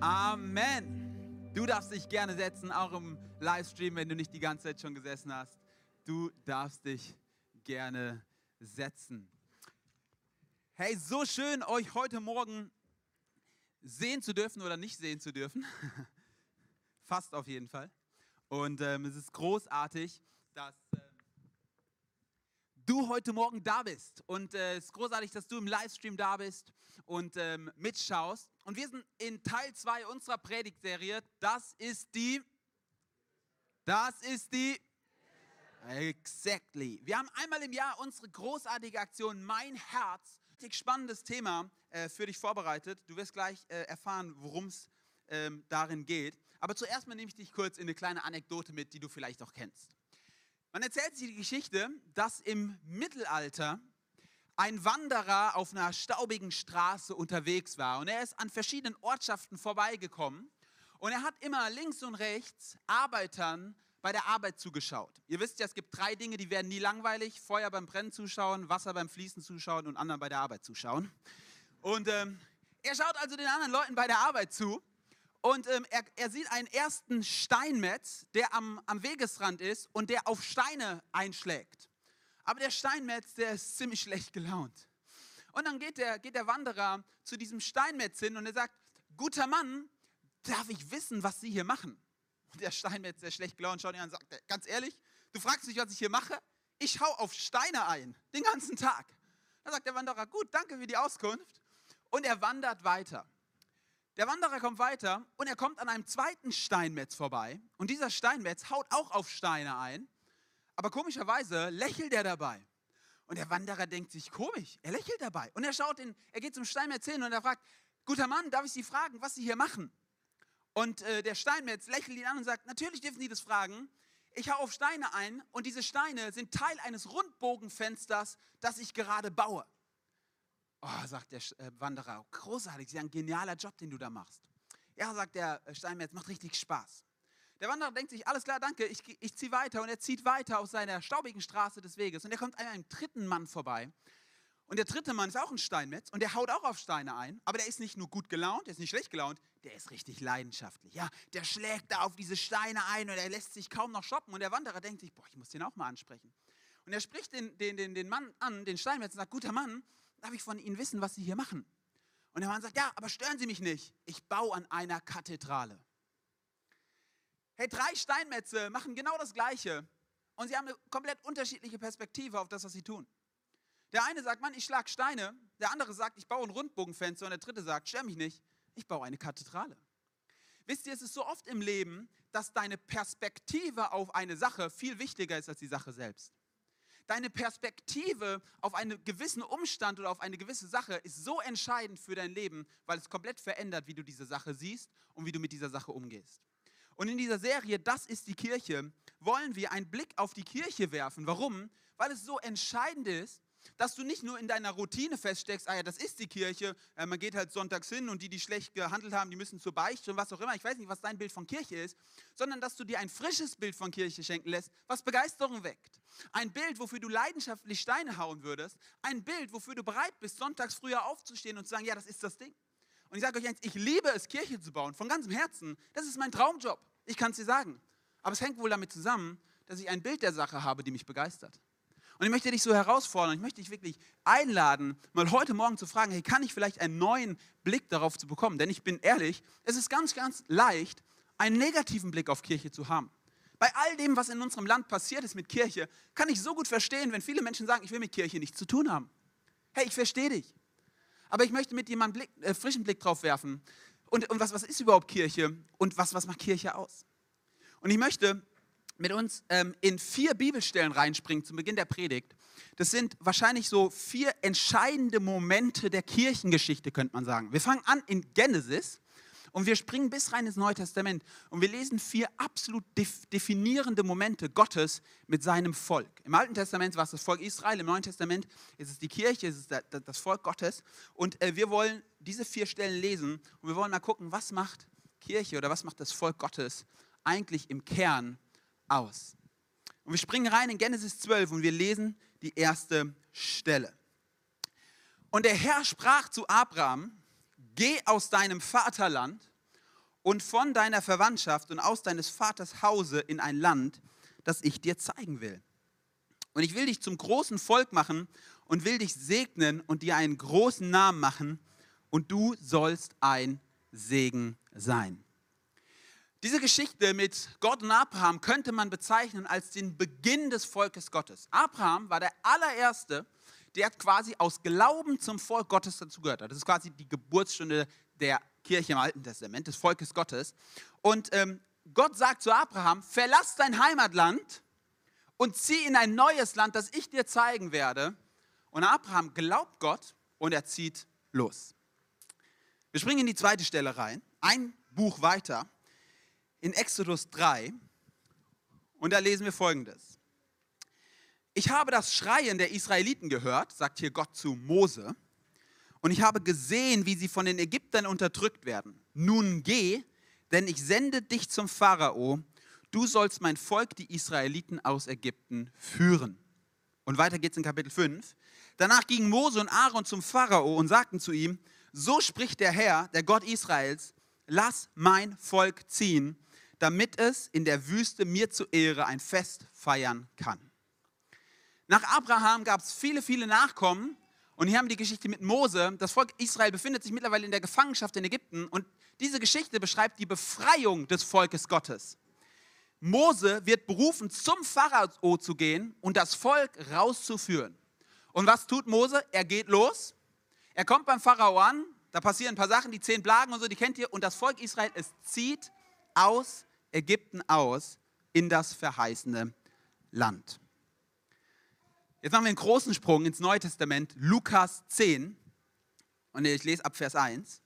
Amen. Du darfst dich gerne setzen, auch im Livestream, wenn du nicht die ganze Zeit schon gesessen hast. Du darfst dich gerne setzen. Hey, so schön, euch heute Morgen sehen zu dürfen oder nicht sehen zu dürfen. Fast auf jeden Fall. Und ähm, es ist großartig, dass äh, du heute Morgen da bist. Und äh, es ist großartig, dass du im Livestream da bist und ähm, mitschaust. Und wir sind in Teil 2 unserer Predigtserie. Das ist die. Das ist die. Exactly. Wir haben einmal im Jahr unsere großartige Aktion Mein Herz. Richtig spannendes Thema äh, für dich vorbereitet. Du wirst gleich äh, erfahren, worum es ähm, darin geht. Aber zuerst mal nehme ich dich kurz in eine kleine Anekdote mit, die du vielleicht auch kennst. Man erzählt sich die Geschichte, dass im Mittelalter ein Wanderer auf einer staubigen Straße unterwegs war und er ist an verschiedenen Ortschaften vorbeigekommen und er hat immer links und rechts Arbeitern bei der Arbeit zugeschaut. Ihr wisst ja, es gibt drei Dinge, die werden nie langweilig. Feuer beim Brennen zuschauen, Wasser beim Fließen zuschauen und anderen bei der Arbeit zuschauen. Und ähm, er schaut also den anderen Leuten bei der Arbeit zu und ähm, er, er, sieht einen ersten Steinmetz, der am, am Wegesrand ist und der auf Steine einschlägt. Aber der Steinmetz, der ist ziemlich schlecht gelaunt. Und dann geht der, geht der Wanderer zu diesem Steinmetz hin und er sagt, guter Mann, darf ich wissen, was Sie hier machen? Und der Steinmetz, der schlecht gelaunt, schaut ihn an und sagt, ganz ehrlich, du fragst mich, was ich hier mache? Ich hau auf Steine ein, den ganzen Tag. Dann sagt der Wanderer, gut, danke für die Auskunft. Und er wandert weiter. Der Wanderer kommt weiter und er kommt an einem zweiten Steinmetz vorbei. Und dieser Steinmetz haut auch auf Steine ein. Aber komischerweise lächelt er dabei. Und der Wanderer denkt sich, komisch, er lächelt dabei. Und er schaut in, er geht zum Steinmetz hin und er fragt, guter Mann, darf ich Sie fragen, was Sie hier machen? Und äh, der Steinmetz lächelt ihn an und sagt, natürlich dürfen Sie das fragen. Ich hau auf Steine ein und diese Steine sind Teil eines Rundbogenfensters, das ich gerade baue. Oh, sagt der äh, Wanderer, großartig, ist ein genialer Job, den du da machst. Ja, sagt der äh, Steinmetz, macht richtig Spaß. Der Wanderer denkt sich, alles klar, danke, ich, ich ziehe weiter. Und er zieht weiter auf seiner staubigen Straße des Weges. Und er kommt einem dritten Mann vorbei. Und der dritte Mann ist auch ein Steinmetz und der haut auch auf Steine ein. Aber der ist nicht nur gut gelaunt, der ist nicht schlecht gelaunt, der ist richtig leidenschaftlich. Ja, der schlägt da auf diese Steine ein und er lässt sich kaum noch shoppen. Und der Wanderer denkt sich, boah, ich muss den auch mal ansprechen. Und er spricht den, den, den, den Mann an, den Steinmetz, und sagt, guter Mann, darf ich von Ihnen wissen, was Sie hier machen? Und der Mann sagt, ja, aber stören Sie mich nicht. Ich baue an einer Kathedrale. Hey, drei Steinmetze machen genau das Gleiche und sie haben eine komplett unterschiedliche Perspektive auf das, was sie tun. Der eine sagt, Mann, ich schlag Steine. Der andere sagt, ich baue ein Rundbogenfenster. Und der dritte sagt, stör mich nicht, ich baue eine Kathedrale. Wisst ihr, es ist so oft im Leben, dass deine Perspektive auf eine Sache viel wichtiger ist als die Sache selbst deine Perspektive auf einen gewissen Umstand oder auf eine gewisse Sache ist so entscheidend für dein Leben, weil es komplett verändert, wie du diese Sache siehst und wie du mit dieser Sache umgehst. Und in dieser Serie, das ist die Kirche, wollen wir einen Blick auf die Kirche werfen. Warum? Weil es so entscheidend ist, dass du nicht nur in deiner Routine feststeckst, ah ja, das ist die Kirche, äh, man geht halt sonntags hin und die, die schlecht gehandelt haben, die müssen zur Beichte und was auch immer. Ich weiß nicht, was dein Bild von Kirche ist, sondern dass du dir ein frisches Bild von Kirche schenken lässt, was Begeisterung weckt. Ein Bild, wofür du leidenschaftlich Steine hauen würdest. Ein Bild, wofür du bereit bist, sonntags früher aufzustehen und zu sagen, ja, das ist das Ding. Und ich sage euch eins, ich liebe es, Kirche zu bauen, von ganzem Herzen. Das ist mein Traumjob. Ich kann es dir sagen. Aber es hängt wohl damit zusammen, dass ich ein Bild der Sache habe, die mich begeistert. Und ich möchte dich so herausfordern, ich möchte dich wirklich einladen, mal heute Morgen zu fragen, hey, kann ich vielleicht einen neuen Blick darauf zu bekommen? Denn ich bin ehrlich, es ist ganz, ganz leicht, einen negativen Blick auf Kirche zu haben. Bei all dem, was in unserem Land passiert ist mit Kirche, kann ich so gut verstehen, wenn viele Menschen sagen, ich will mit Kirche nichts zu tun haben. Hey, ich verstehe dich. Aber ich möchte mit dir mal einen Blick, äh, frischen Blick drauf werfen. Und, und was, was ist überhaupt Kirche? Und was, was macht Kirche aus? Und ich möchte mit uns ähm, in vier Bibelstellen reinspringen zum Beginn der Predigt. Das sind wahrscheinlich so vier entscheidende Momente der Kirchengeschichte, könnte man sagen. Wir fangen an in Genesis und wir springen bis rein ins Neue Testament und wir lesen vier absolut definierende Momente Gottes mit seinem Volk. Im Alten Testament war es das Volk Israel, im Neuen Testament ist es die Kirche, ist es das Volk Gottes. Und äh, wir wollen diese vier Stellen lesen und wir wollen mal gucken, was macht Kirche oder was macht das Volk Gottes eigentlich im Kern aus. Und wir springen rein in Genesis 12 und wir lesen die erste Stelle. Und der Herr sprach zu Abraham, geh aus deinem Vaterland und von deiner Verwandtschaft und aus deines Vaters Hause in ein Land, das ich dir zeigen will. Und ich will dich zum großen Volk machen und will dich segnen und dir einen großen Namen machen und du sollst ein Segen sein. Diese Geschichte mit Gott und Abraham könnte man bezeichnen als den Beginn des Volkes Gottes. Abraham war der allererste, der quasi aus Glauben zum Volk Gottes dazugehört hat. Das ist quasi die Geburtsstunde der Kirche im Alten Testament, des Volkes Gottes. Und ähm, Gott sagt zu Abraham, verlass dein Heimatland und zieh in ein neues Land, das ich dir zeigen werde. Und Abraham glaubt Gott und er zieht los. Wir springen in die zweite Stelle rein, ein Buch weiter, in Exodus 3. Und da lesen wir folgendes. Ich habe das Schreien der Israeliten gehört, sagt hier Gott zu Mose und ich habe gesehen, wie sie von den Ägyptern unterdrückt werden. Nun geh, denn ich sende dich zum Pharao. Du sollst mein Volk, die Israeliten aus Ägypten, führen. Und weiter geht's in Kapitel 5. Danach gingen Mose und Aaron zum Pharao und sagten zu ihm, so spricht der Herr, der Gott Israels, lass mein Volk ziehen, damit es in der Wüste mir zu Ehre ein Fest feiern kann. Nach Abraham gab es viele, viele Nachkommen, und hier haben wir die Geschichte mit Mose. Das Volk Israel befindet sich mittlerweile in der Gefangenschaft in Ägypten. Und diese Geschichte beschreibt die Befreiung des Volkes Gottes. Mose wird berufen, zum Pharao zu gehen und das Volk rauszuführen. Und was tut Mose? Er geht los. Er kommt beim Pharao an. Da passieren ein paar Sachen, die zehn Plagen und so, die kennt ihr. Und das Volk Israel, es zieht aus Ägypten aus in das verheißene Land. Jetzt machen wir einen großen Sprung ins Neue Testament, Lukas 10. Und ich lese ab Vers 1.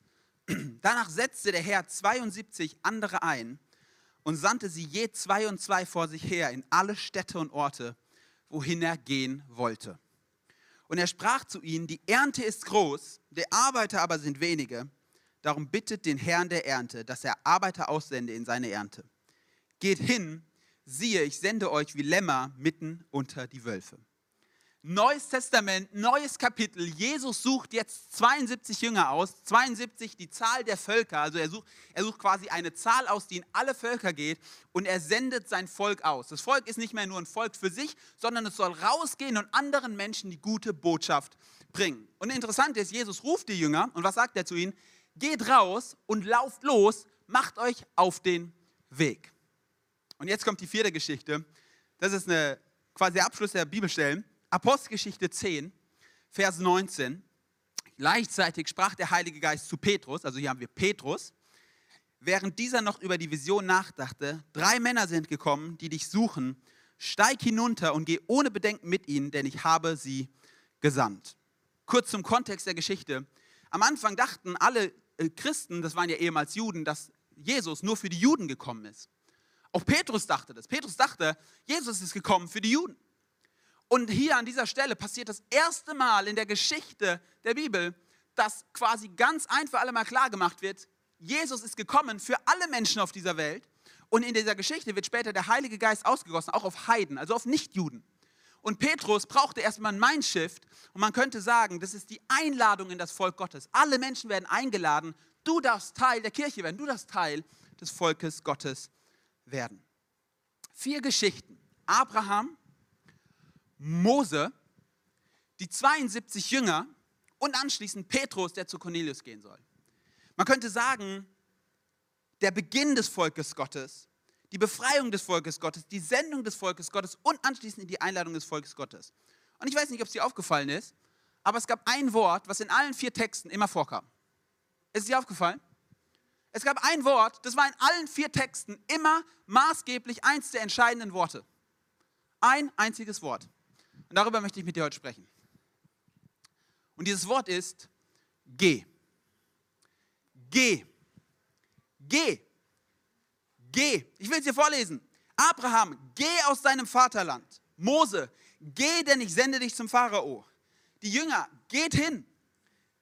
Danach setzte der Herr 72 andere ein und sandte sie je zwei und zwei vor sich her in alle Städte und Orte, wohin er gehen wollte. Und er sprach zu ihnen, die Ernte ist groß, der Arbeiter aber sind wenige. Darum bittet den Herrn der Ernte, dass er Arbeiter aussende in seine Ernte. Geht hin, siehe, ich sende euch wie Lämmer mitten unter die Wölfe. Neues Testament, neues Kapitel. Jesus sucht jetzt 72 Jünger aus. 72 die Zahl der Völker. Also er sucht, er sucht quasi eine Zahl aus, die in alle Völker geht. Und er sendet sein Volk aus. Das Volk ist nicht mehr nur ein Volk für sich, sondern es soll rausgehen und anderen Menschen die gute Botschaft bringen. Und interessant ist, Jesus ruft die Jünger. Und was sagt er zu ihnen? Geht raus und lauft los, macht euch auf den Weg. Und jetzt kommt die vierte Geschichte. Das ist eine, quasi der Abschluss der Bibelstellen. Apostelgeschichte 10, Vers 19. Gleichzeitig sprach der Heilige Geist zu Petrus, also hier haben wir Petrus, während dieser noch über die Vision nachdachte, drei Männer sind gekommen, die dich suchen, steig hinunter und geh ohne Bedenken mit ihnen, denn ich habe sie gesandt. Kurz zum Kontext der Geschichte. Am Anfang dachten alle äh, Christen, das waren ja ehemals Juden, dass Jesus nur für die Juden gekommen ist. Auch Petrus dachte das. Petrus dachte, Jesus ist gekommen für die Juden. Und hier an dieser Stelle passiert das erste Mal in der Geschichte der Bibel, dass quasi ganz ein für alle Mal klar gemacht wird, Jesus ist gekommen für alle Menschen auf dieser Welt. Und in dieser Geschichte wird später der Heilige Geist ausgegossen, auch auf Heiden, also auf Nichtjuden. Und Petrus brauchte erstmal ein Mindshift. Und man könnte sagen, das ist die Einladung in das Volk Gottes. Alle Menschen werden eingeladen. Du darfst Teil der Kirche werden. Du darfst Teil des Volkes Gottes werden. Vier Geschichten. Abraham, Mose, die 72 Jünger und anschließend Petrus, der zu Cornelius gehen soll. Man könnte sagen, der Beginn des Volkes Gottes, die Befreiung des Volkes Gottes, die Sendung des Volkes Gottes und anschließend die Einladung des Volkes Gottes. Und ich weiß nicht, ob es dir aufgefallen ist, aber es gab ein Wort, was in allen vier Texten immer vorkam. Ist es dir aufgefallen? Es gab ein Wort, das war in allen vier Texten immer maßgeblich eins der entscheidenden Worte. Ein einziges Wort. Und darüber möchte ich mit dir heute sprechen. Und dieses Wort ist geh. Geh. Geh. Geh. Ich will es dir vorlesen. Abraham, geh aus deinem Vaterland. Mose, geh, denn ich sende dich zum Pharao. Die Jünger, geht hin.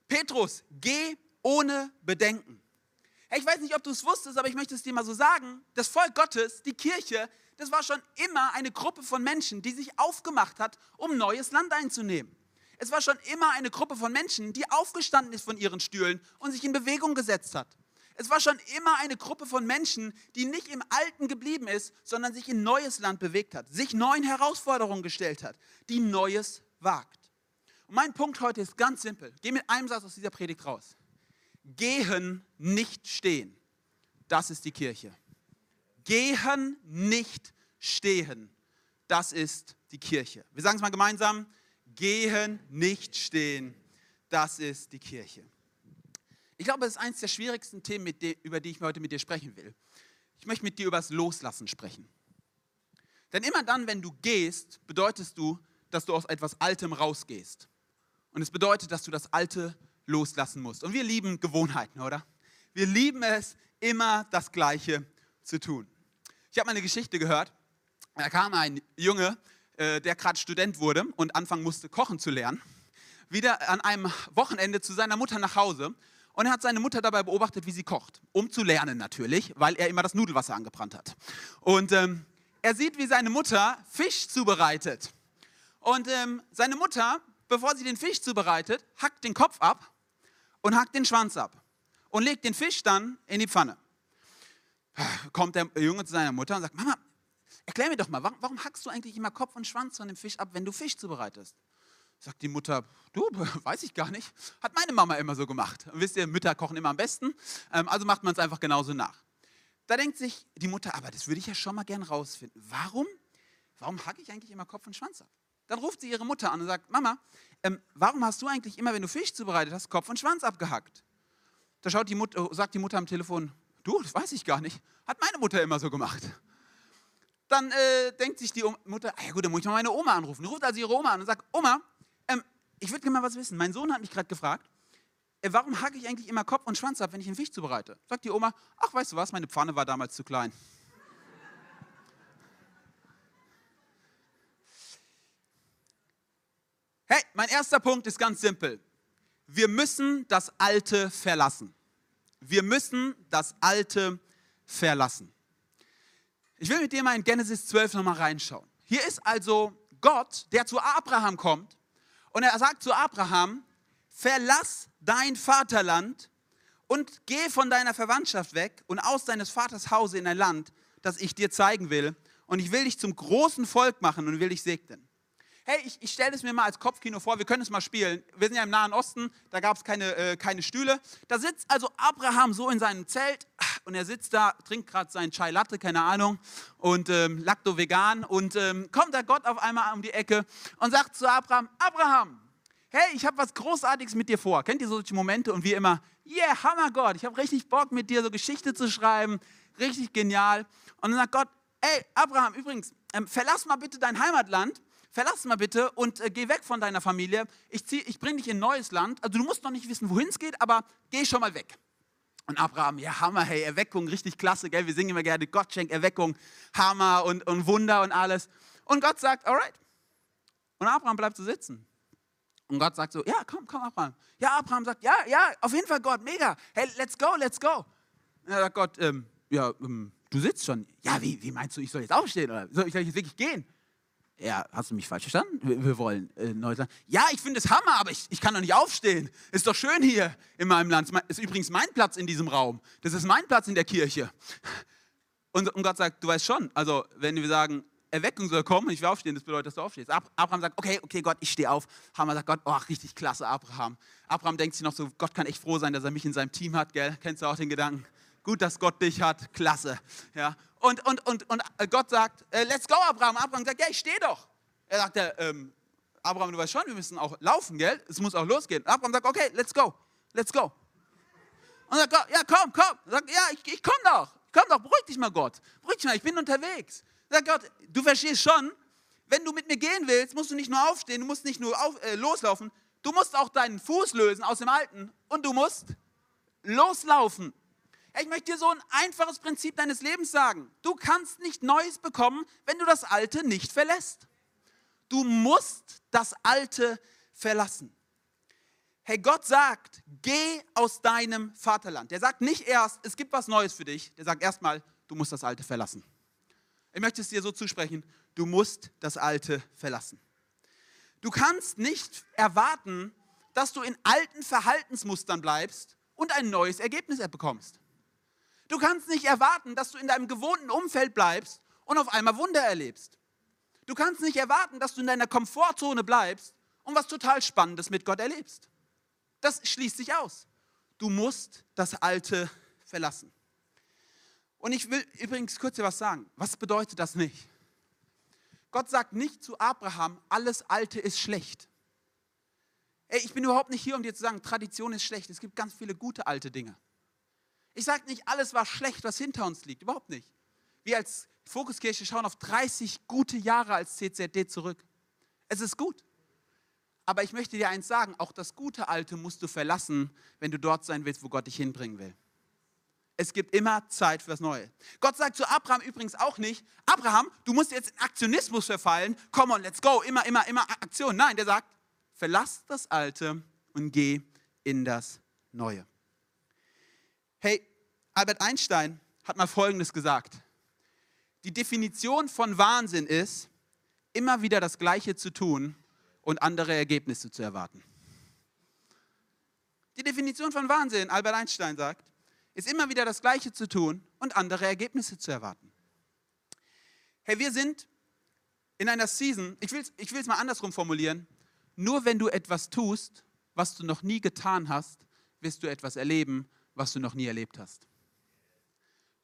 Petrus, geh ohne Bedenken. Hey, ich weiß nicht, ob du es wusstest, aber ich möchte es dir mal so sagen. Das Volk Gottes, die Kirche, das war schon immer eine Gruppe von Menschen, die sich aufgemacht hat, um neues Land einzunehmen. Es war schon immer eine Gruppe von Menschen, die aufgestanden ist von ihren Stühlen und sich in Bewegung gesetzt hat. Es war schon immer eine Gruppe von Menschen, die nicht im Alten geblieben ist, sondern sich in neues Land bewegt hat, sich neuen Herausforderungen gestellt hat, die Neues wagt. Und mein Punkt heute ist ganz simpel. Geh mit einem Satz aus dieser Predigt raus. Gehen, nicht stehen. Das ist die Kirche. Gehen, nicht stehen. Das ist die Kirche. Wir sagen es mal gemeinsam. Gehen, nicht stehen. Das ist die Kirche. Ich glaube, es ist eines der schwierigsten Themen, über die ich heute mit dir sprechen will. Ich möchte mit dir über das Loslassen sprechen. Denn immer dann, wenn du gehst, bedeutest du, dass du aus etwas Altem rausgehst. Und es bedeutet, dass du das Alte loslassen musst. Und wir lieben Gewohnheiten, oder? Wir lieben es, immer das Gleiche zu tun. Ich habe mal eine Geschichte gehört. Da kam ein Junge, äh, der gerade Student wurde und anfangen musste, kochen zu lernen, wieder an einem Wochenende zu seiner Mutter nach Hause und er hat seine Mutter dabei beobachtet, wie sie kocht, um zu lernen natürlich, weil er immer das Nudelwasser angebrannt hat. Und ähm, er sieht, wie seine Mutter Fisch zubereitet. Und ähm, seine Mutter, bevor sie den Fisch zubereitet, hackt den Kopf ab und hackt den Schwanz ab und legt den Fisch dann in die Pfanne. Kommt der Junge zu seiner Mutter und sagt, Mama, erklär mir doch mal, warum, warum hackst du eigentlich immer Kopf und Schwanz von dem Fisch ab, wenn du Fisch zubereitest? Sagt die Mutter, du, weiß ich gar nicht. Hat meine Mama immer so gemacht. Und wisst ihr, Mütter kochen immer am besten. Ähm, also macht man es einfach genauso nach. Da denkt sich die Mutter, aber das würde ich ja schon mal gern rausfinden. Warum? Warum hacke ich eigentlich immer Kopf und Schwanz ab? Dann ruft sie ihre Mutter an und sagt, Mama, ähm, warum hast du eigentlich immer, wenn du Fisch zubereitet hast, Kopf und Schwanz abgehackt? Da schaut die Mutter, sagt die Mutter am Telefon, du, das weiß ich gar nicht. Hat meine Mutter immer so gemacht. Dann äh, denkt sich die Mutter, ah ja gut, dann muss ich mal meine Oma anrufen. Die ruft also ihre Oma an und sagt, Oma, ich würde gerne mal was wissen. Mein Sohn hat mich gerade gefragt, äh, warum hacke ich eigentlich immer Kopf und Schwanz ab, wenn ich einen Fisch zubereite? Sagt die Oma, ach, weißt du was, meine Pfanne war damals zu klein. Hey, mein erster Punkt ist ganz simpel. Wir müssen das Alte verlassen. Wir müssen das Alte verlassen. Ich will mit dir mal in Genesis 12 nochmal reinschauen. Hier ist also Gott, der zu Abraham kommt und er sagt zu Abraham, verlass dein Vaterland und geh von deiner Verwandtschaft weg und aus deines Vaters Hause in ein Land, das ich dir zeigen will. Und ich will dich zum großen Volk machen und will dich segnen hey, ich, ich stelle es mir mal als Kopfkino vor, wir können es mal spielen. Wir sind ja im Nahen Osten, da gab es keine, äh, keine Stühle. Da sitzt also Abraham so in seinem Zelt und er sitzt da, trinkt gerade seinen Chai Latte, keine Ahnung, und ähm, lacto-vegan. Und ähm, kommt da Gott auf einmal um die Ecke und sagt zu Abraham, Abraham, hey, ich habe was Großartiges mit dir vor. Kennt ihr solche Momente? Und wie immer, yeah, Hammer Gott, ich habe richtig Bock mit dir so Geschichte zu schreiben, richtig genial. Und dann sagt Gott, ey, Abraham, übrigens, ähm, verlass mal bitte dein Heimatland verlass mal bitte und äh, geh weg von deiner Familie. Ich, ich bringe dich in ein neues Land. Also du musst noch nicht wissen, wohin es geht, aber geh schon mal weg. Und Abraham, ja, Hammer, hey, Erweckung, richtig klasse, gell? Wir singen immer gerne, Gott schenkt Erweckung, Hammer und, und Wunder und alles. Und Gott sagt, alright. Und Abraham bleibt so sitzen. Und Gott sagt so, ja, komm, komm, Abraham. Ja, Abraham sagt, ja, ja, auf jeden Fall, Gott, mega. Hey, let's go, let's go. Und dann sagt Gott, ähm, ja, ähm, du sitzt schon. Ja, wie, wie meinst du, ich soll jetzt aufstehen? Oder soll ich jetzt wirklich gehen? Ja, hast du mich falsch verstanden? Wir, wir wollen äh, Neuland. Ja, ich finde es Hammer, aber ich, ich kann doch nicht aufstehen. Ist doch schön hier in meinem Land. Ist übrigens mein Platz in diesem Raum. Das ist mein Platz in der Kirche. Und, und Gott sagt, du weißt schon, also wenn wir sagen, Erweckung soll kommen und ich will aufstehen, das bedeutet, dass du aufstehst. Abraham sagt, okay, okay, Gott, ich stehe auf. Hammer sagt Gott, oh, richtig klasse, Abraham. Abraham denkt sich noch so, Gott kann echt froh sein, dass er mich in seinem Team hat, gell? Kennst du auch den Gedanken? Gut, dass Gott dich hat, klasse. Ja. Und, und, und, und Gott sagt, äh, let's go, Abraham. Abraham sagt, ja, ich stehe doch. Er sagt, ähm, Abraham, du weißt schon, wir müssen auch laufen, gell? Es muss auch losgehen. Abraham sagt, okay, let's go, let's go. Und sagt Gott, ja, komm, komm. Er sagt, ja, ich, ich komm doch, komm doch, beruhig dich mal, Gott. Beruhig dich mal, ich bin unterwegs. Sagt Gott, du verstehst schon, wenn du mit mir gehen willst, musst du nicht nur aufstehen, du musst nicht nur auf, äh, loslaufen, du musst auch deinen Fuß lösen aus dem Alten und du musst loslaufen. Ich möchte dir so ein einfaches Prinzip deines Lebens sagen. Du kannst nicht Neues bekommen, wenn du das Alte nicht verlässt. Du musst das Alte verlassen. Hey, Gott sagt, geh aus deinem Vaterland. Der sagt nicht erst, es gibt was Neues für dich. Der sagt erstmal, du musst das Alte verlassen. Ich möchte es dir so zusprechen, du musst das Alte verlassen. Du kannst nicht erwarten, dass du in alten Verhaltensmustern bleibst und ein neues Ergebnis bekommst. Du kannst nicht erwarten, dass du in deinem gewohnten Umfeld bleibst und auf einmal Wunder erlebst. Du kannst nicht erwarten, dass du in deiner Komfortzone bleibst und was total Spannendes mit Gott erlebst. Das schließt sich aus. Du musst das Alte verlassen. Und ich will übrigens kurz dir was sagen. Was bedeutet das nicht? Gott sagt nicht zu Abraham, alles Alte ist schlecht. Ey, ich bin überhaupt nicht hier, um dir zu sagen, Tradition ist schlecht. Es gibt ganz viele gute alte Dinge. Ich sage nicht, alles war schlecht, was hinter uns liegt. Überhaupt nicht. Wir als Fokuskirche schauen auf 30 gute Jahre als CZD zurück. Es ist gut. Aber ich möchte dir eins sagen, auch das gute Alte musst du verlassen, wenn du dort sein willst, wo Gott dich hinbringen will. Es gibt immer Zeit für das Neue. Gott sagt zu Abraham übrigens auch nicht, Abraham, du musst jetzt in Aktionismus verfallen, komm on, let's go, immer, immer, immer Aktion. Nein, der sagt, verlass das Alte und geh in das Neue. Hey, Albert Einstein hat mal Folgendes gesagt. Die Definition von Wahnsinn ist, immer wieder das Gleiche zu tun und andere Ergebnisse zu erwarten. Die Definition von Wahnsinn, Albert Einstein sagt, ist immer wieder das Gleiche zu tun und andere Ergebnisse zu erwarten. Hey, wir sind in einer Season, ich will es ich mal andersrum formulieren, nur wenn du etwas tust, was du noch nie getan hast, wirst du etwas erleben, was du noch nie erlebt hast.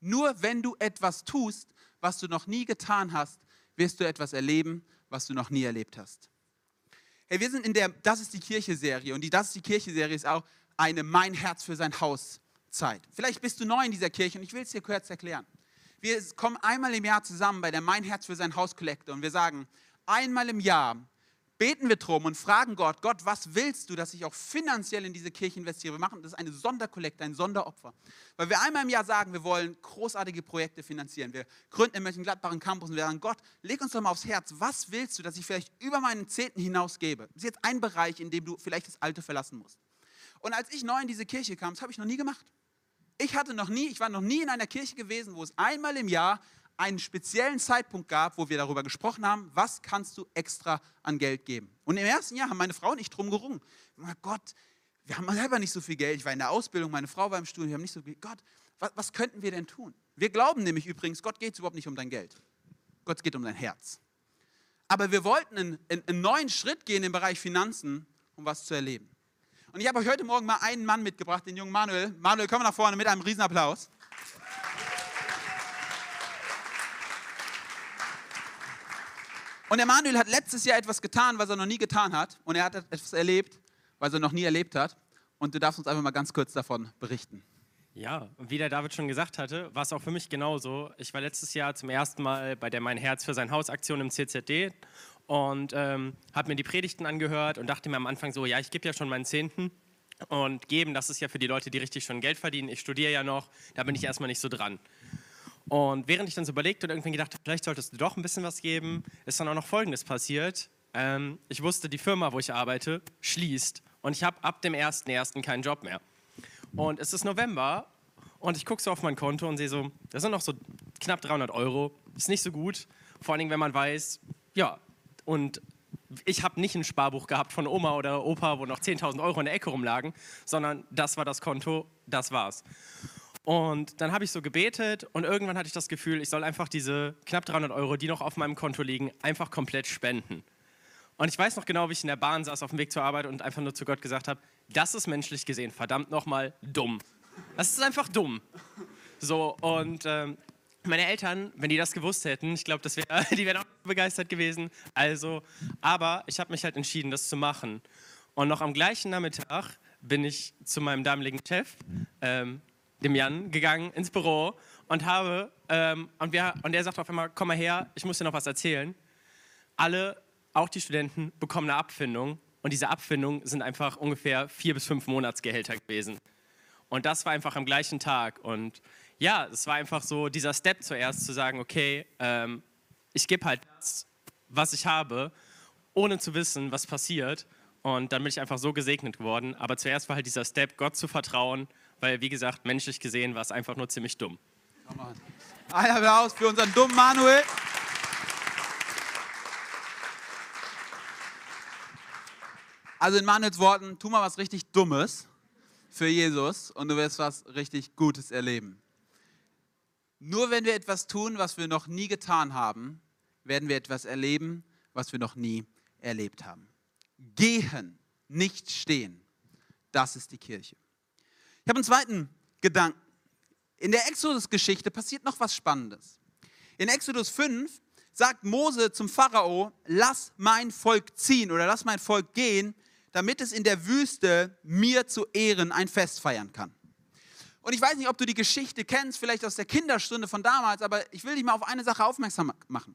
Nur wenn du etwas tust, was du noch nie getan hast, wirst du etwas erleben, was du noch nie erlebt hast. Hey, wir sind in der Das ist die Kirche-Serie und die Das ist die Kirche-Serie ist auch eine Mein Herz für sein Haus Zeit. Vielleicht bist du neu in dieser Kirche und ich will es dir kurz erklären. Wir kommen einmal im Jahr zusammen bei der Mein Herz für sein Haus Kollekte und wir sagen, einmal im Jahr beten wir drum und fragen Gott, Gott, was willst du, dass ich auch finanziell in diese Kirche investiere? Wir machen das ist eine Sonderkollekte, ein Sonderopfer. Weil wir einmal im Jahr sagen, wir wollen großartige Projekte finanzieren. Wir gründen in Mönchengladbach einen Campus und wir sagen, Gott, leg uns doch mal aufs Herz, was willst du, dass ich vielleicht über meinen Zehnten hinaus gebe? Das ist jetzt ein Bereich, in dem du vielleicht das Alte verlassen musst. Und als ich neu in diese Kirche kam, das habe ich noch nie gemacht. Ich hatte noch nie, ich war noch nie in einer Kirche gewesen, wo es einmal im Jahr einen speziellen Zeitpunkt gab, wo wir darüber gesprochen haben, was kannst du extra an Geld geben. Und im ersten Jahr haben meine Frau und ich drum gerungen. Gott, wir haben selber nicht so viel Geld. Ich war in der Ausbildung, meine Frau war im Studium, wir haben nicht so viel. Gott, was, was könnten wir denn tun? Wir glauben nämlich übrigens, Gott geht es überhaupt nicht um dein Geld. Gott geht um dein Herz. Aber wir wollten einen, einen neuen Schritt gehen im Bereich Finanzen, um was zu erleben. Und ich habe euch heute Morgen mal einen Mann mitgebracht, den jungen Manuel. Manuel, komm nach vorne mit einem Riesenapplaus. Und der Manuel hat letztes Jahr etwas getan, was er noch nie getan hat. Und er hat etwas erlebt, was er noch nie erlebt hat. Und du darfst uns einfach mal ganz kurz davon berichten. Ja, wie der David schon gesagt hatte, war es auch für mich genauso. Ich war letztes Jahr zum ersten Mal bei der Mein Herz für sein Haus Aktion im CZD und ähm, habe mir die Predigten angehört und dachte mir am Anfang so, ja, ich gebe ja schon meinen Zehnten und geben, das ist ja für die Leute, die richtig schon Geld verdienen. Ich studiere ja noch, da bin ich erstmal nicht so dran. Und während ich dann so überlegt und irgendwann gedacht vielleicht solltest du doch ein bisschen was geben, ist dann auch noch Folgendes passiert. Ähm, ich wusste, die Firma, wo ich arbeite, schließt und ich habe ab dem 1.1. keinen Job mehr. Und es ist November und ich gucke so auf mein Konto und sehe so, das sind noch so knapp 300 Euro. Ist nicht so gut, vor allem wenn man weiß, ja, und ich habe nicht ein Sparbuch gehabt von Oma oder Opa, wo noch 10.000 Euro in der Ecke rumlagen, sondern das war das Konto, das war's. Und dann habe ich so gebetet und irgendwann hatte ich das Gefühl, ich soll einfach diese knapp 300 Euro, die noch auf meinem Konto liegen, einfach komplett spenden. Und ich weiß noch genau, wie ich in der Bahn saß auf dem Weg zur Arbeit und einfach nur zu Gott gesagt habe, das ist menschlich gesehen verdammt nochmal dumm. Das ist einfach dumm. So, und ähm, meine Eltern, wenn die das gewusst hätten, ich glaube, wär, die wären auch begeistert gewesen. Also, aber ich habe mich halt entschieden, das zu machen. Und noch am gleichen Nachmittag bin ich zu meinem damaligen Chef, ähm, dem Jan, gegangen ins Büro und habe ähm, und, wir, und er sagt auf einmal, komm mal her, ich muss dir noch was erzählen. Alle, auch die Studenten, bekommen eine Abfindung und diese Abfindung sind einfach ungefähr vier bis fünf Monatsgehälter gewesen. Und das war einfach am gleichen Tag und ja, es war einfach so dieser Step zuerst zu sagen, okay, ähm, ich gebe halt das, was ich habe, ohne zu wissen, was passiert. Und dann bin ich einfach so gesegnet geworden. Aber zuerst war halt dieser Step, Gott zu vertrauen, weil, wie gesagt, menschlich gesehen war es einfach nur ziemlich dumm. Ein Applaus für unseren dummen Manuel. Also in Manuels Worten, tu mal was richtig Dummes für Jesus und du wirst was richtig Gutes erleben. Nur wenn wir etwas tun, was wir noch nie getan haben, werden wir etwas erleben, was wir noch nie erlebt haben. Gehen, nicht stehen. Das ist die Kirche. Ich habe einen zweiten Gedanken. In der Exodus-Geschichte passiert noch was Spannendes. In Exodus 5 sagt Mose zum Pharao, lass mein Volk ziehen oder lass mein Volk gehen, damit es in der Wüste mir zu Ehren ein Fest feiern kann. Und ich weiß nicht, ob du die Geschichte kennst, vielleicht aus der Kinderstunde von damals, aber ich will dich mal auf eine Sache aufmerksam machen.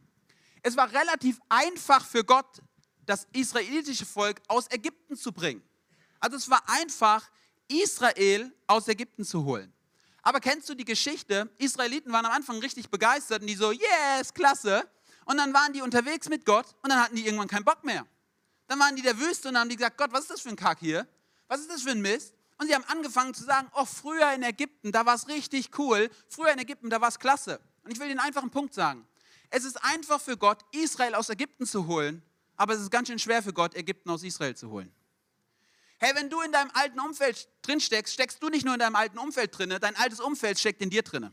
Es war relativ einfach für Gott, das israelitische Volk aus Ägypten zu bringen. Also es war einfach, Israel aus Ägypten zu holen. Aber kennst du die Geschichte? Israeliten waren am Anfang richtig begeistert und die so, yes, klasse. Und dann waren die unterwegs mit Gott und dann hatten die irgendwann keinen Bock mehr. Dann waren die der Wüste und dann haben die gesagt, Gott, was ist das für ein Kack hier? Was ist das für ein Mist? Und sie haben angefangen zu sagen, oh, früher in Ägypten, da war es richtig cool. Früher in Ägypten, da war es klasse. Und ich will den einfachen Punkt sagen. Es ist einfach für Gott, Israel aus Ägypten zu holen, aber es ist ganz schön schwer für Gott, Ägypten aus Israel zu holen. Hey, wenn du in deinem alten Umfeld drin steckst, steckst du nicht nur in deinem alten Umfeld drinne, dein altes Umfeld steckt in dir drinne.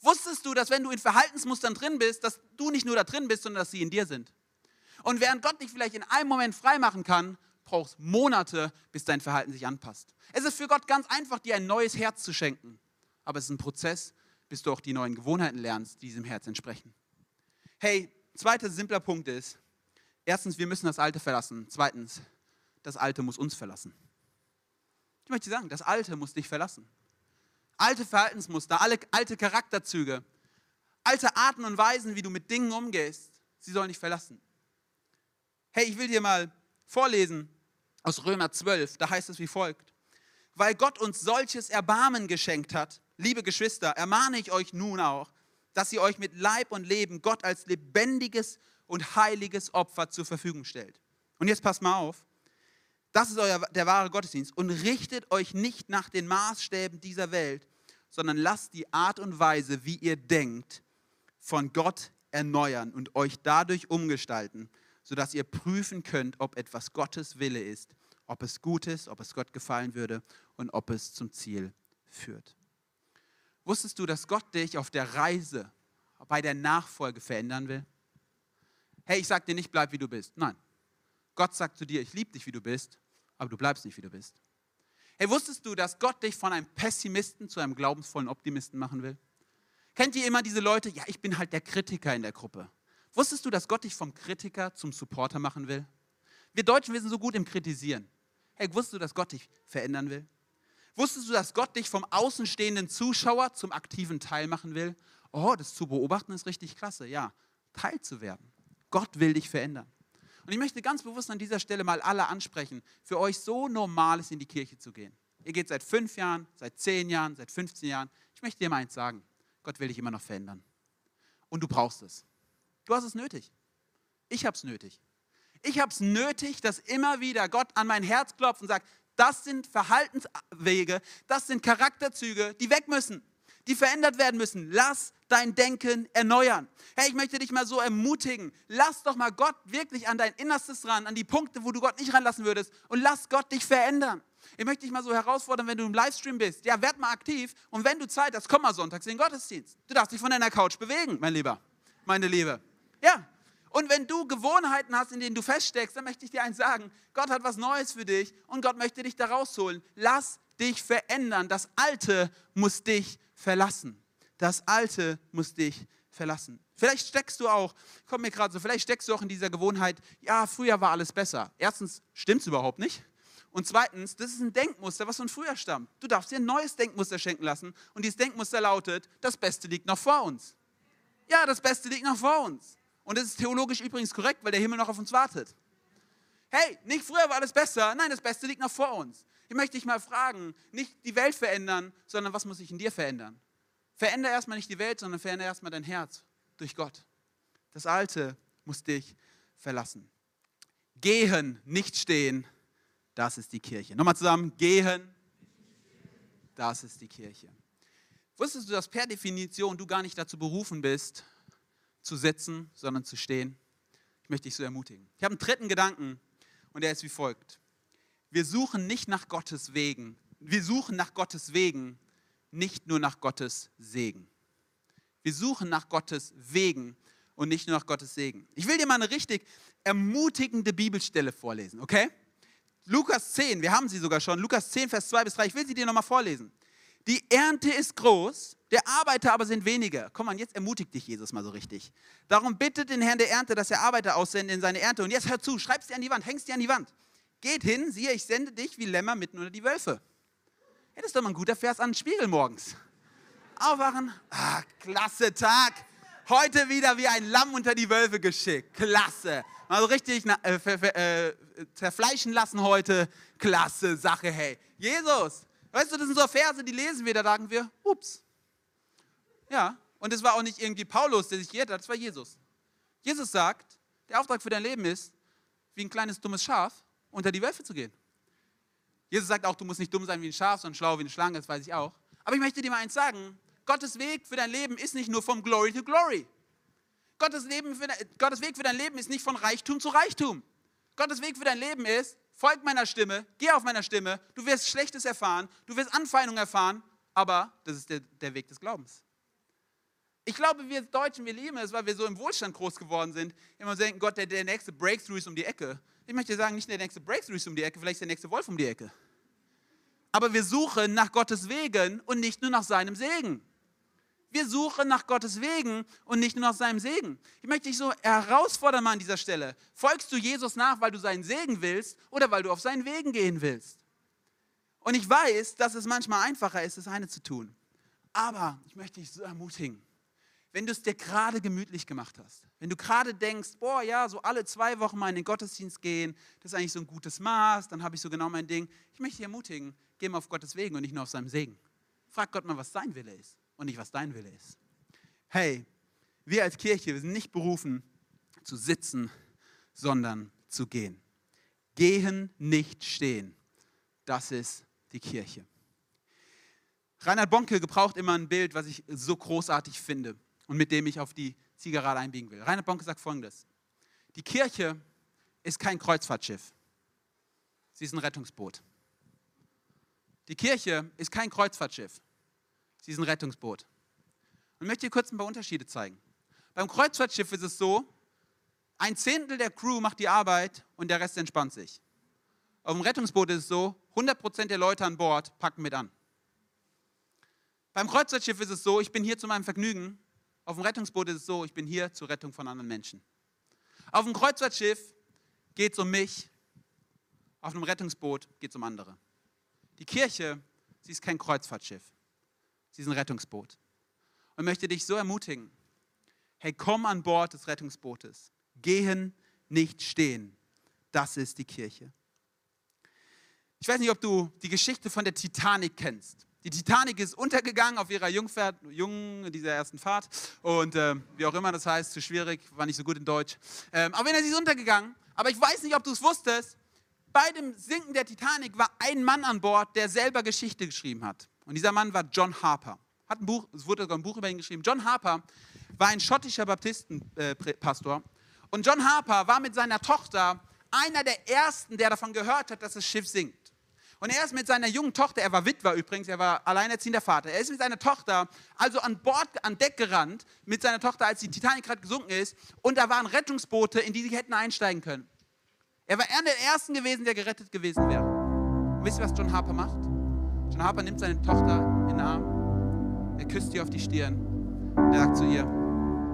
Wusstest du, dass wenn du in Verhaltensmustern drin bist, dass du nicht nur da drin bist, sondern dass sie in dir sind? Und während Gott dich vielleicht in einem Moment freimachen kann, brauchst Monate, bis dein Verhalten sich anpasst. Es ist für Gott ganz einfach, dir ein neues Herz zu schenken. Aber es ist ein Prozess, bis du auch die neuen Gewohnheiten lernst, die diesem Herz entsprechen. Hey, zweiter simpler Punkt ist, erstens, wir müssen das Alte verlassen. Zweitens, das Alte muss uns verlassen. Ich möchte sagen, das Alte muss dich verlassen. Alte Verhaltensmuster, alle alte Charakterzüge, alte Arten und Weisen, wie du mit Dingen umgehst, sie sollen dich verlassen. Hey, ich will dir mal vorlesen aus Römer 12, da heißt es wie folgt. Weil Gott uns solches Erbarmen geschenkt hat, liebe Geschwister, ermahne ich euch nun auch, dass ihr euch mit Leib und Leben Gott als lebendiges und heiliges Opfer zur Verfügung stellt. Und jetzt passt mal auf. Das ist euer, der wahre Gottesdienst. Und richtet euch nicht nach den Maßstäben dieser Welt, sondern lasst die Art und Weise, wie ihr denkt, von Gott erneuern und euch dadurch umgestalten, sodass ihr prüfen könnt, ob etwas Gottes Wille ist, ob es gut ist, ob es Gott gefallen würde und ob es zum Ziel führt. Wusstest du, dass Gott dich auf der Reise bei der Nachfolge verändern will? Hey, ich sage dir nicht, bleib wie du bist. Nein. Gott sagt zu dir, ich liebe dich, wie du bist aber du bleibst nicht, wie du bist. Hey, wusstest du, dass Gott dich von einem Pessimisten zu einem glaubensvollen Optimisten machen will? Kennt ihr immer diese Leute? Ja, ich bin halt der Kritiker in der Gruppe. Wusstest du, dass Gott dich vom Kritiker zum Supporter machen will? Wir Deutschen, wir sind so gut im Kritisieren. Hey, wusstest du, dass Gott dich verändern will? Wusstest du, dass Gott dich vom außenstehenden Zuschauer zum aktiven Teil machen will? Oh, das zu beobachten ist richtig klasse. Ja, Teil zu werden. Gott will dich verändern. Und ich möchte ganz bewusst an dieser Stelle mal alle ansprechen, für euch so normal ist, in die Kirche zu gehen. Ihr geht seit fünf Jahren, seit zehn Jahren, seit 15 Jahren. Ich möchte dir mal eins sagen. Gott will dich immer noch verändern. Und du brauchst es. Du hast es nötig. Ich habe es nötig. Ich habe es nötig, dass immer wieder Gott an mein Herz klopft und sagt, das sind Verhaltenswege, das sind Charakterzüge, die weg müssen die verändert werden müssen. Lass dein Denken erneuern. Hey, ich möchte dich mal so ermutigen. Lass doch mal Gott wirklich an dein Innerstes ran, an die Punkte, wo du Gott nicht ranlassen würdest. Und lass Gott dich verändern. Ich möchte dich mal so herausfordern, wenn du im Livestream bist. Ja, werd mal aktiv. Und wenn du Zeit hast, komm mal sonntags in den Gottesdienst. Du darfst dich von deiner Couch bewegen, mein Lieber, meine Liebe. Ja. Und wenn du Gewohnheiten hast, in denen du feststeckst, dann möchte ich dir eins sagen. Gott hat was Neues für dich und Gott möchte dich da rausholen. Lass dich verändern. Das Alte muss dich verlassen. Das Alte muss dich verlassen. Vielleicht steckst du auch, komm mir gerade so, vielleicht steckst du auch in dieser Gewohnheit, ja, früher war alles besser. Erstens, stimmt es überhaupt nicht. Und zweitens, das ist ein Denkmuster, was von früher stammt. Du darfst dir ein neues Denkmuster schenken lassen. Und dieses Denkmuster lautet, das Beste liegt noch vor uns. Ja, das Beste liegt noch vor uns. Und das ist theologisch übrigens korrekt, weil der Himmel noch auf uns wartet. Hey, nicht früher war alles besser, nein, das Beste liegt noch vor uns. Ich möchte dich mal fragen, nicht die Welt verändern, sondern was muss sich in dir verändern? Veränder erstmal nicht die Welt, sondern veränder erstmal dein Herz durch Gott. Das Alte muss dich verlassen. Gehen, nicht stehen, das ist die Kirche. Nochmal zusammen, gehen, das ist die Kirche. Wusstest du, dass per Definition du gar nicht dazu berufen bist, zu sitzen, sondern zu stehen? Ich möchte dich so ermutigen. Ich habe einen dritten Gedanken und der ist wie folgt wir suchen nicht nach Gottes Wegen. Wir suchen nach Gottes Wegen, nicht nur nach Gottes Segen. Wir suchen nach Gottes Wegen und nicht nur nach Gottes Segen. Ich will dir mal eine richtig ermutigende Bibelstelle vorlesen, okay? Lukas 10, wir haben sie sogar schon, Lukas 10, Vers 2 bis 3, ich will sie dir nochmal vorlesen. Die Ernte ist groß, der Arbeiter aber sind weniger. Komm mal, jetzt ermutigt dich Jesus mal so richtig. Darum bittet den Herrn der Ernte, dass er Arbeiter aussende in seine Ernte. Und jetzt hör zu, schreibst dir an die Wand, hängst dir an die Wand. Geht hin, siehe, ich sende dich wie Lämmer mitten unter die Wölfe. Ja, das ist doch mal ein guter Vers an den Spiegel morgens. Aufwachen, ah, klasse Tag. Heute wieder wie ein Lamm unter die Wölfe geschickt. Klasse. Mal so richtig äh, äh, zerfleischen lassen heute. Klasse Sache, hey. Jesus, weißt du, das sind so Verse, die lesen wir, da sagen wir, ups. Ja, und es war auch nicht irgendwie Paulus, der sich geirrt hat, das war Jesus. Jesus sagt, der Auftrag für dein Leben ist, wie ein kleines dummes Schaf unter die Wölfe zu gehen. Jesus sagt auch, du musst nicht dumm sein wie ein Schaf, sondern schlau wie eine Schlange, das weiß ich auch. Aber ich möchte dir mal eins sagen, Gottes Weg für dein Leben ist nicht nur vom Glory to Glory. Gottes, Leben für, Gottes Weg für dein Leben ist nicht von Reichtum zu Reichtum. Gottes Weg für dein Leben ist, folg meiner Stimme, geh auf meiner Stimme, du wirst Schlechtes erfahren, du wirst Anfeindungen erfahren, aber das ist der, der Weg des Glaubens. Ich glaube, wir Deutschen, wir lieben es, weil wir so im Wohlstand groß geworden sind. Immer denken, Gott, der, der nächste Breakthrough ist um die Ecke. Ich möchte sagen, nicht der nächste Breakthrough ist um die Ecke, vielleicht der nächste Wolf um die Ecke. Aber wir suchen nach Gottes Wegen und nicht nur nach seinem Segen. Wir suchen nach Gottes Wegen und nicht nur nach seinem Segen. Ich möchte dich so herausfordern mal an dieser Stelle. Folgst du Jesus nach, weil du seinen Segen willst oder weil du auf seinen Wegen gehen willst? Und ich weiß, dass es manchmal einfacher ist, das eine zu tun. Aber ich möchte dich so ermutigen wenn du es dir gerade gemütlich gemacht hast, wenn du gerade denkst, boah, ja, so alle zwei Wochen mal in den Gottesdienst gehen, das ist eigentlich so ein gutes Maß, dann habe ich so genau mein Ding. Ich möchte dich ermutigen, geh mal auf Gottes Wegen und nicht nur auf seinem Segen. Frag Gott mal, was sein Wille ist und nicht, was dein Wille ist. Hey, wir als Kirche, wir sind nicht berufen zu sitzen, sondern zu gehen. Gehen, nicht stehen. Das ist die Kirche. Reinhard Bonke gebraucht immer ein Bild, was ich so großartig finde und mit dem ich auf die Zielgerade einbiegen will. Reinhard Bonke sagt folgendes: Die Kirche ist kein Kreuzfahrtschiff, sie ist ein Rettungsboot. Die Kirche ist kein Kreuzfahrtschiff, sie ist ein Rettungsboot. Und ich möchte dir kurz ein paar Unterschiede zeigen. Beim Kreuzfahrtschiff ist es so, ein Zehntel der Crew macht die Arbeit und der Rest entspannt sich. Auf dem Rettungsboot ist es so, 100% der Leute an Bord packen mit an. Beim Kreuzfahrtschiff ist es so, ich bin hier zu meinem Vergnügen auf dem Rettungsboot ist es so, ich bin hier zur Rettung von anderen Menschen. Auf dem Kreuzfahrtschiff geht es um mich, auf einem Rettungsboot geht es um andere. Die Kirche, sie ist kein Kreuzfahrtschiff, sie ist ein Rettungsboot. Und möchte dich so ermutigen, hey, komm an Bord des Rettungsbootes. Gehen, nicht stehen. Das ist die Kirche. Ich weiß nicht, ob du die Geschichte von der Titanic kennst. Die Titanic ist untergegangen auf ihrer Jungfahrt, Jung, dieser ersten Fahrt. Und äh, wie auch immer das heißt, zu schwierig, war nicht so gut in Deutsch. Ähm, aber sie ist untergegangen. Aber ich weiß nicht, ob du es wusstest. Bei dem Sinken der Titanic war ein Mann an Bord, der selber Geschichte geschrieben hat. Und dieser Mann war John Harper. Hat ein Buch, es wurde sogar ein Buch über ihn geschrieben. John Harper war ein schottischer Baptistenpastor. Äh, und John Harper war mit seiner Tochter einer der ersten, der davon gehört hat, dass das Schiff sinkt. Und er ist mit seiner jungen Tochter, er war Witwer übrigens, er war alleinerziehender Vater, er ist mit seiner Tochter also an Bord, an Deck gerannt, mit seiner Tochter, als die Titanic gerade gesunken ist. Und da waren Rettungsboote, in die sie hätten einsteigen können. Er war einer der Ersten gewesen, der gerettet gewesen wäre. Und wisst ihr, was John Harper macht? John Harper nimmt seine Tochter in den Arm, er küsst sie auf die Stirn und er sagt zu ihr,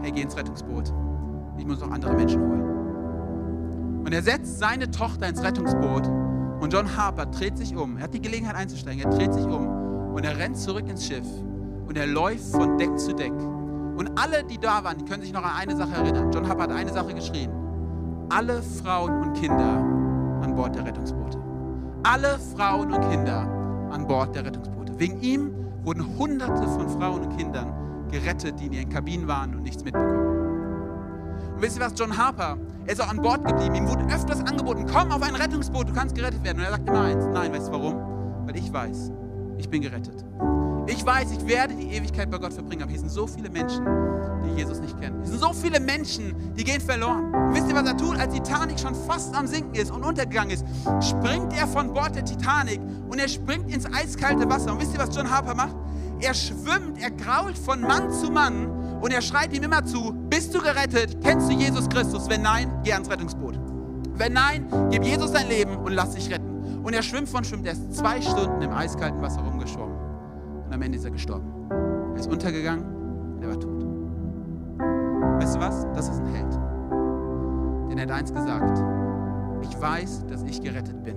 hey, geh ins Rettungsboot. Ich muss noch andere Menschen holen. Und er setzt seine Tochter ins Rettungsboot und John Harper dreht sich um. Er hat die Gelegenheit einzusteigen. Er dreht sich um und er rennt zurück ins Schiff und er läuft von Deck zu Deck. Und alle, die da waren, die können sich noch an eine Sache erinnern. John Harper hat eine Sache geschrien. Alle Frauen und Kinder an Bord der Rettungsboote. Alle Frauen und Kinder an Bord der Rettungsboote. Wegen ihm wurden Hunderte von Frauen und Kindern gerettet, die in ihren Kabinen waren und nichts mitbekommen. Und wisst ihr was, John Harper, er ist auch an Bord geblieben. Ihm wurde öfters angeboten, komm auf ein Rettungsboot, du kannst gerettet werden. Und er sagt immer eins, nein, weißt du warum? Weil ich weiß, ich bin gerettet. Ich weiß, ich werde die Ewigkeit bei Gott verbringen. Aber hier sind so viele Menschen, die Jesus nicht kennen. Hier sind so viele Menschen, die gehen verloren. Und wisst ihr, was er tut? Als die Titanic schon fast am Sinken ist und untergegangen ist, springt er von Bord der Titanic und er springt ins eiskalte Wasser. Und wisst ihr, was John Harper macht? Er schwimmt, er grault von Mann zu Mann Und er schreit ihm immer zu, bist du gerettet? Kennst du Jesus Christus? Wenn nein, geh ans Rettungsboot. Wenn nein, gib Jesus dein Leben und lass dich retten. Und er schwimmt von schwimmt. Er ist zwei Stunden im eiskalten Wasser rumgeschwommen. Und am Ende ist er gestorben. Er ist untergegangen und er war tot. Weißt du was? Das ist ein Held. Denn er hat eins gesagt. Ich weiß, dass ich gerettet bin.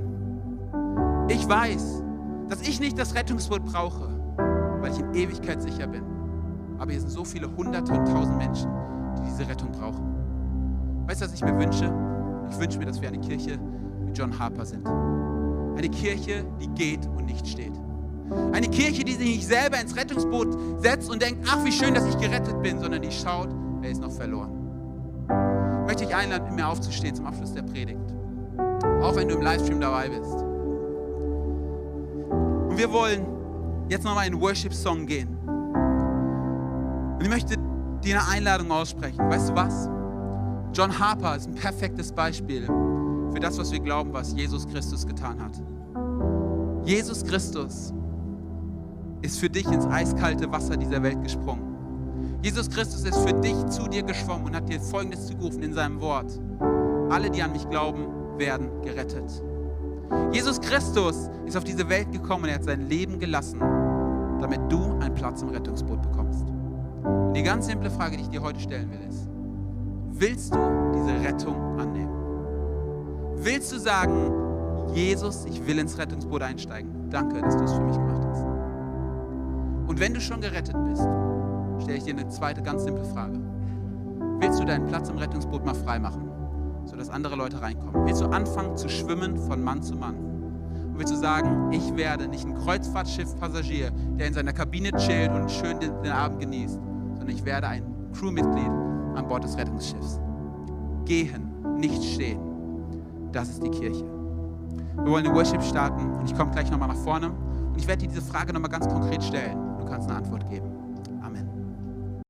Ich weiß, dass ich nicht das Rettungsboot brauche, weil ich in Ewigkeit sicher bin. Aber hier sind so viele Hunderte und Tausend Menschen, die diese Rettung brauchen. Weißt du, was ich mir wünsche? Ich wünsche mir, dass wir eine Kirche wie John Harper sind. Eine Kirche, die geht und nicht steht. Eine Kirche, die sich nicht selber ins Rettungsboot setzt und denkt, ach, wie schön, dass ich gerettet bin, sondern die schaut, wer ist noch verloren. Ich möchte dich einladen, mit mir aufzustehen zum Abschluss der Predigt. Auch wenn du im Livestream dabei bist. Und wir wollen jetzt nochmal in Worship-Song gehen. Und ich möchte dir eine Einladung aussprechen. Weißt du was? John Harper ist ein perfektes Beispiel für das, was wir glauben, was Jesus Christus getan hat. Jesus Christus ist für dich ins eiskalte Wasser dieser Welt gesprungen. Jesus Christus ist für dich zu dir geschwommen und hat dir Folgendes zugerufen in seinem Wort. Alle, die an mich glauben, werden gerettet. Jesus Christus ist auf diese Welt gekommen und er hat sein Leben gelassen, damit du einen Platz im Rettungsboot bekommst. Und die ganz simple Frage, die ich dir heute stellen will, ist, willst du diese Rettung annehmen? Willst du sagen, Jesus, ich will ins Rettungsboot einsteigen? Danke, dass du es für mich gemacht hast. Und wenn du schon gerettet bist, stelle ich dir eine zweite ganz simple Frage. Willst du deinen Platz im Rettungsboot mal freimachen, sodass andere Leute reinkommen? Willst du anfangen zu schwimmen von Mann zu Mann? Und willst du sagen, ich werde nicht ein Kreuzfahrtschiff-Passagier, der in seiner Kabine chillt und schön den, den Abend genießt, sondern ich werde ein Crewmitglied an Bord des Rettungsschiffs. Gehen, nicht stehen. Das ist die Kirche. Wir wollen den Worship starten und ich komme gleich nochmal nach vorne und ich werde dir diese Frage nochmal ganz konkret stellen. Du kannst eine Antwort geben.